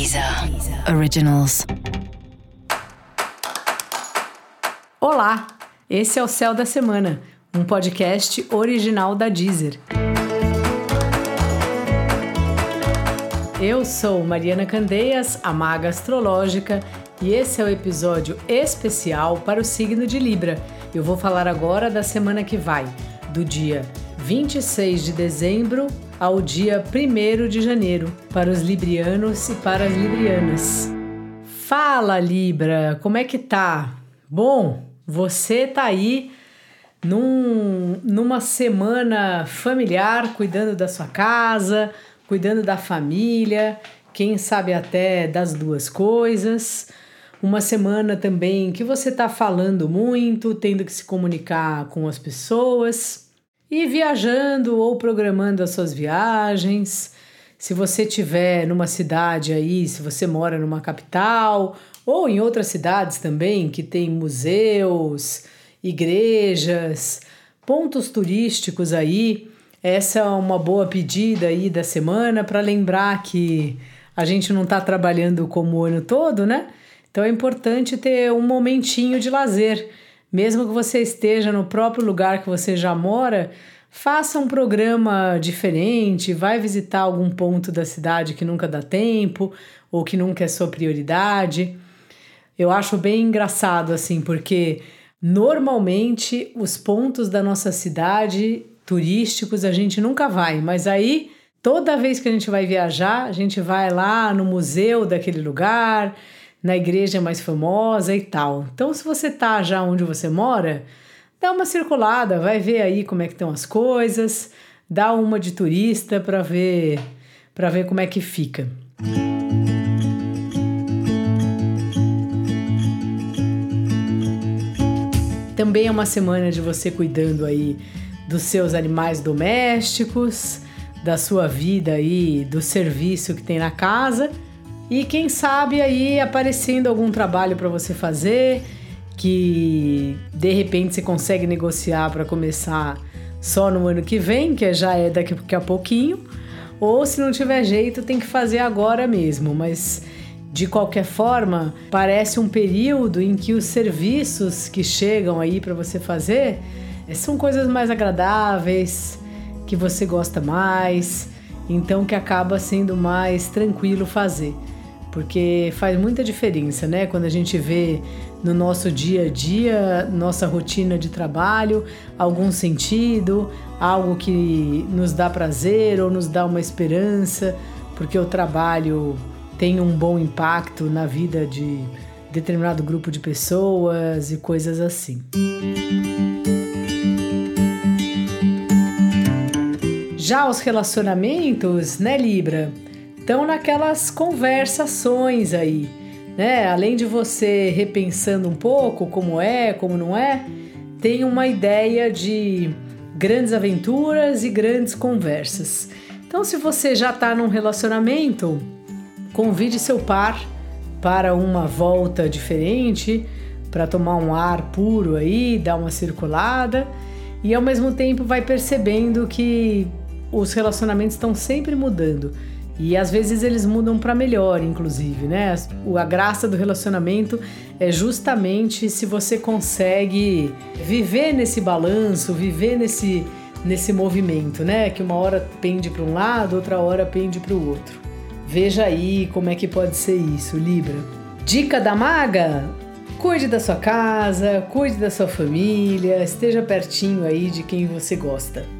Deezer Originals. Olá, esse é o Céu da Semana, um podcast original da Deezer. Eu sou Mariana Candeias, a maga astrológica, e esse é o episódio especial para o signo de Libra. Eu vou falar agora da semana que vai, do dia 26 de dezembro ao dia 1 de janeiro, para os librianos e para as librianas. Fala, Libra, como é que tá? Bom, você tá aí num, numa semana familiar, cuidando da sua casa, cuidando da família, quem sabe até das duas coisas. Uma semana também que você tá falando muito, tendo que se comunicar com as pessoas e viajando ou programando as suas viagens. Se você tiver numa cidade aí, se você mora numa capital ou em outras cidades também que tem museus, igrejas, pontos turísticos aí, essa é uma boa pedida aí da semana para lembrar que a gente não está trabalhando como o ano todo, né? Então é importante ter um momentinho de lazer mesmo que você esteja no próprio lugar que você já mora, faça um programa diferente, vai visitar algum ponto da cidade que nunca dá tempo ou que nunca é sua prioridade. Eu acho bem engraçado assim, porque normalmente os pontos da nossa cidade turísticos a gente nunca vai, mas aí toda vez que a gente vai viajar, a gente vai lá no museu daquele lugar, na igreja mais famosa e tal. Então, se você tá já onde você mora, dá uma circulada, vai ver aí como é que estão as coisas, dá uma de turista para ver para ver como é que fica. Também é uma semana de você cuidando aí dos seus animais domésticos, da sua vida aí, do serviço que tem na casa e quem sabe aí aparecendo algum trabalho para você fazer que de repente você consegue negociar para começar só no ano que vem, que já é daqui a pouquinho, ou se não tiver jeito, tem que fazer agora mesmo, mas de qualquer forma, parece um período em que os serviços que chegam aí para você fazer eh, são coisas mais agradáveis, que você gosta mais, então que acaba sendo mais tranquilo fazer porque faz muita diferença, né? Quando a gente vê no nosso dia a dia, nossa rotina de trabalho, algum sentido, algo que nos dá prazer ou nos dá uma esperança, porque o trabalho tem um bom impacto na vida de determinado grupo de pessoas e coisas assim. Já os relacionamentos, né, Libra? Estão naquelas conversações aí, né? Além de você repensando um pouco como é, como não é, tem uma ideia de grandes aventuras e grandes conversas. Então, se você já está num relacionamento, convide seu par para uma volta diferente, para tomar um ar puro aí, dar uma circulada e ao mesmo tempo vai percebendo que os relacionamentos estão sempre mudando. E às vezes eles mudam para melhor, inclusive, né? A graça do relacionamento é justamente se você consegue viver nesse balanço, viver nesse, nesse movimento, né? Que uma hora pende para um lado, outra hora pende para o outro. Veja aí como é que pode ser isso, Libra. Dica da maga: cuide da sua casa, cuide da sua família, esteja pertinho aí de quem você gosta.